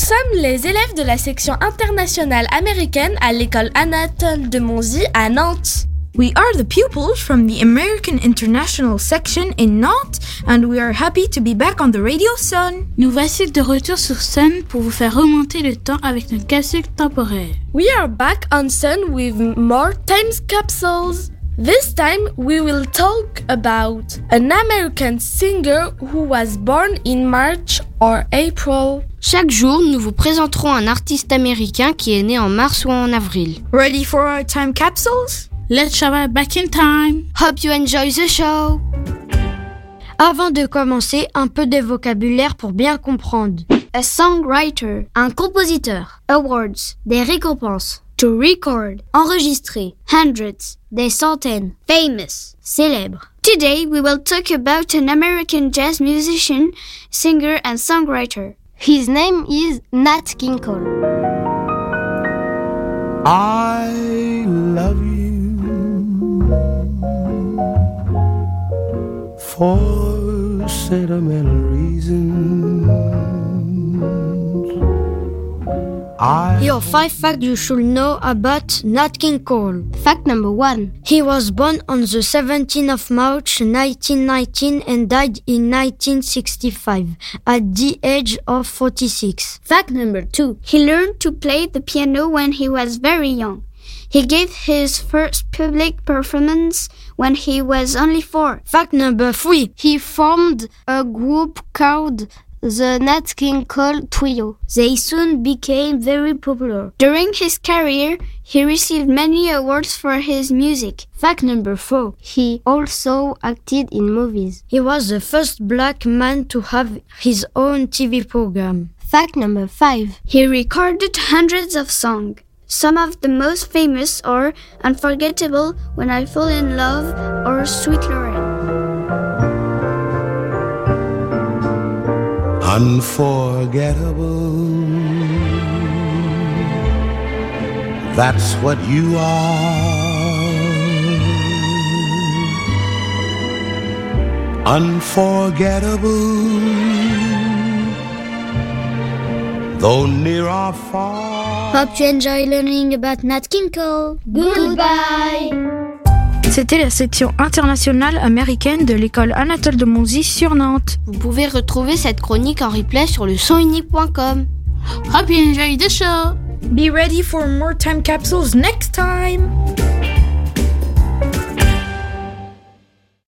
sommes les élèves de la section internationale américaine à l'école Anatole de Monzy à Nantes. We are the pupils from the American International section in Nantes and we are happy to be back on the Radio Sun. Nous voici de retour sur Sun pour vous faire remonter le temps avec notre capsule temporaire. We are back on Sun with more time capsules. This time we will talk about an American singer who was born in March or April. Chaque jour, nous vous présenterons un artiste américain qui est né en mars ou en avril. Ready for our time capsules? Let's travel back in time. Hope you enjoy the show. Avant de commencer, un peu de vocabulaire pour bien comprendre. A songwriter, un compositeur. Awards, des récompenses. To record, enregistrer. Hundreds, des centaines. Famous, célèbre. Today we will talk about an American jazz musician, singer and songwriter. His name is Nat King Cole. I love you for sentimental reasons. I five facts you should know about Nat King Cole. Fact number one. He was born on the 17th of March 1919 and died in 1965 at the age of 46. Fact number two. He learned to play the piano when he was very young. He gave his first public performance when he was only four. Fact number three. He formed a group called the Nat King Cole Trio. They soon became very popular. During his career, he received many awards for his music. Fact number four. He also acted in movies. He was the first black man to have his own TV program. Fact number five. He recorded hundreds of songs. Some of the most famous are Unforgettable, When I Fall in Love, or Sweet Lorraine. Unforgettable. That's what you are. Unforgettable. Though near or far. Hope you enjoy learning about Nat King Cole. Goodbye. C'était la section internationale américaine de l'école Anatole de Monzy sur Nantes. Vous pouvez retrouver cette chronique en replay sur le sonunique.com. Hope you enjoy the show. Be ready for more time capsules next time.